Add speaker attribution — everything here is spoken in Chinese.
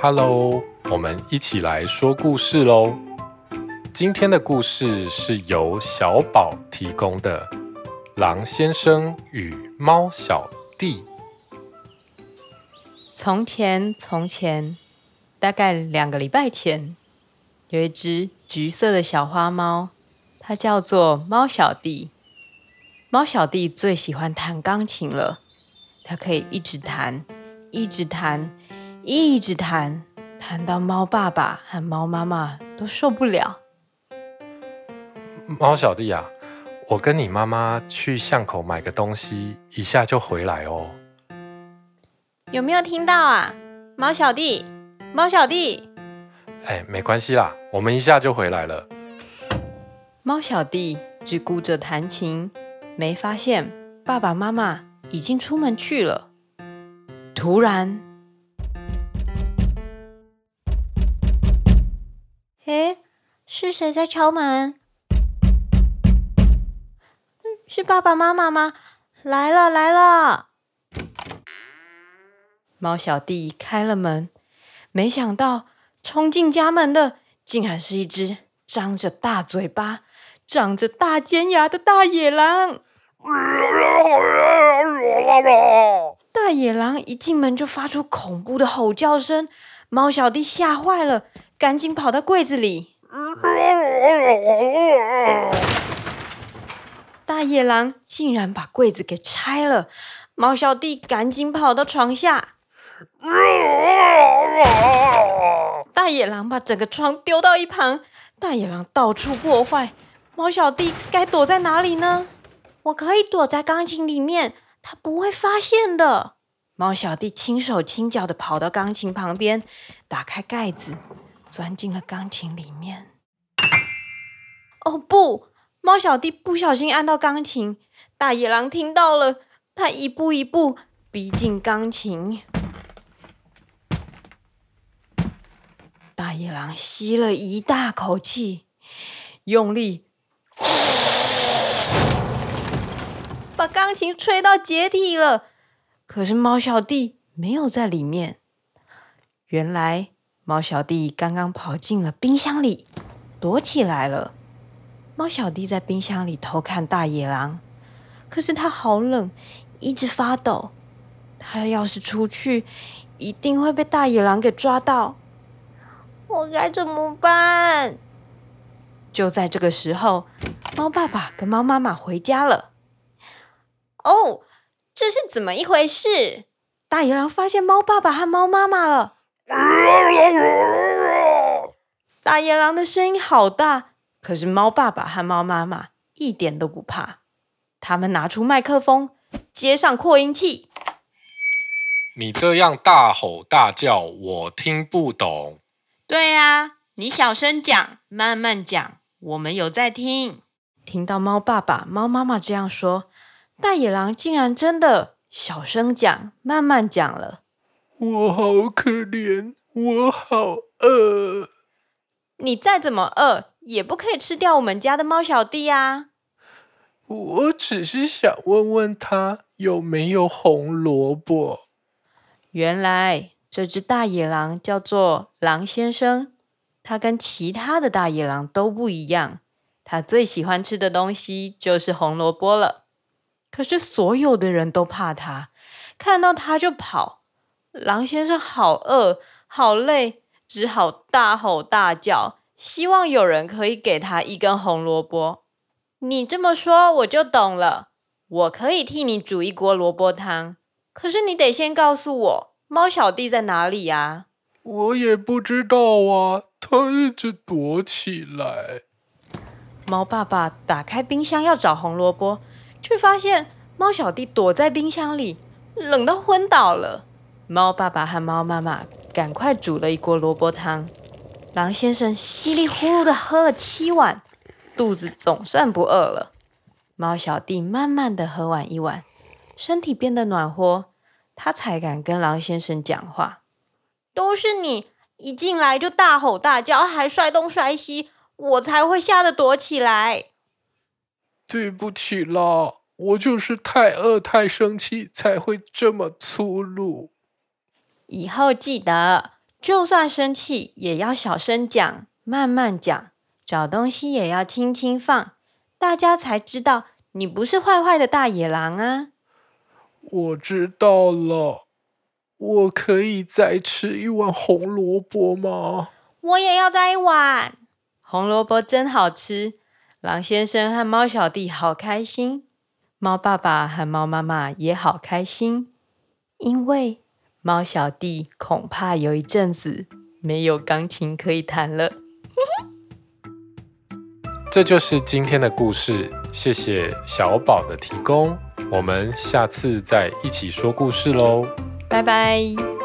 Speaker 1: Hello，我们一起来说故事喽。今天的故事是由小宝提供的，《狼先生与猫小弟》。
Speaker 2: 从前，从前，大概两个礼拜前，有一只橘色的小花猫，它叫做猫小弟。猫小弟最喜欢弹钢琴了，它可以一直弹，一直弹。一直弹，弹到猫爸爸和猫妈妈都受不了。
Speaker 1: 猫小弟啊，我跟你妈妈去巷口买个东西，一下就回来哦。
Speaker 2: 有没有听到啊，猫小弟？猫小弟？
Speaker 1: 哎，没关系啦，我们一下就回来了。
Speaker 2: 猫小弟只顾着弹琴，没发现爸爸妈妈已经出门去了。突然。诶，是谁在敲门？是爸爸妈妈吗？来了来了！猫小弟开了门，没想到冲进家门的竟然是一只张着大嘴巴、长着大尖牙的大野狼。大野狼一进门就发出恐怖的吼叫声，猫小弟吓坏了。赶紧跑到柜子里，大野狼竟然把柜子给拆了。猫小弟赶紧跑到床下，大野狼把整个床丢到一旁。大野狼到处破坏，猫小弟该躲在哪里呢？我可以躲在钢琴里面，他不会发现的。猫小弟轻手轻脚的跑到钢琴旁边，打开盖子。钻进了钢琴里面。哦不！猫小弟不小心按到钢琴，大野狼听到了，他一步一步逼近钢琴。大野狼吸了一大口气，用力把钢琴吹到解体了。可是猫小弟没有在里面。原来。猫小弟刚刚跑进了冰箱里，躲起来了。猫小弟在冰箱里偷看大野狼，可是他好冷，一直发抖。他要是出去，一定会被大野狼给抓到。我该怎么办？就在这个时候，猫爸爸跟猫妈妈回家了。哦，这是怎么一回事？大野狼发现猫爸爸和猫妈妈了。大野狼的声音好大，可是猫爸爸和猫妈妈一点都不怕。他们拿出麦克风，接上扩音器。
Speaker 1: 你这样大吼大叫，我听不懂。
Speaker 2: 对啊，你小声讲，慢慢讲，我们有在听。听到猫爸爸、猫妈妈这样说，大野狼竟然真的小声讲，慢慢讲了。
Speaker 1: 我好可怜，我好饿。
Speaker 2: 你再怎么饿，也不可以吃掉我们家的猫小弟啊！
Speaker 1: 我只是想问问他有没有红萝卜。
Speaker 2: 原来这只大野狼叫做狼先生，他跟其他的大野狼都不一样，他最喜欢吃的东西就是红萝卜了。可是所有的人都怕他，看到他就跑。狼先生好饿，好累，只好大吼大叫，希望有人可以给他一根红萝卜。你这么说，我就懂了。我可以替你煮一锅萝卜汤，可是你得先告诉我，猫小弟在哪里呀？
Speaker 1: 我也不知道啊，他一直躲起来。
Speaker 2: 猫爸爸打开冰箱要找红萝卜，却发现猫小弟躲在冰箱里，冷到昏倒了。猫爸爸和猫妈妈赶快煮了一锅萝卜汤，狼先生稀里呼噜的喝了七碗，肚子总算不饿了。猫小弟慢慢的喝完一碗，身体变得暖和，他才敢跟狼先生讲话。都是你一进来就大吼大叫，还摔东摔西，我才会吓得躲起来。
Speaker 1: 对不起啦，我就是太饿太生气，才会这么粗鲁。
Speaker 2: 以后记得就算生气也要小声讲，慢慢讲，找东西也要轻轻放，大家才知道你不是坏坏的大野狼啊！
Speaker 1: 我知道了，我可以再吃一碗红萝卜吗？
Speaker 2: 我也要再一碗。红萝卜真好吃，狼先生和猫小弟好开心，猫爸爸和猫妈妈也好开心，因为。猫小弟恐怕有一阵子没有钢琴可以弹了。
Speaker 1: 这就是今天的故事，谢谢小宝的提供，我们下次再一起说故事喽，
Speaker 2: 拜拜。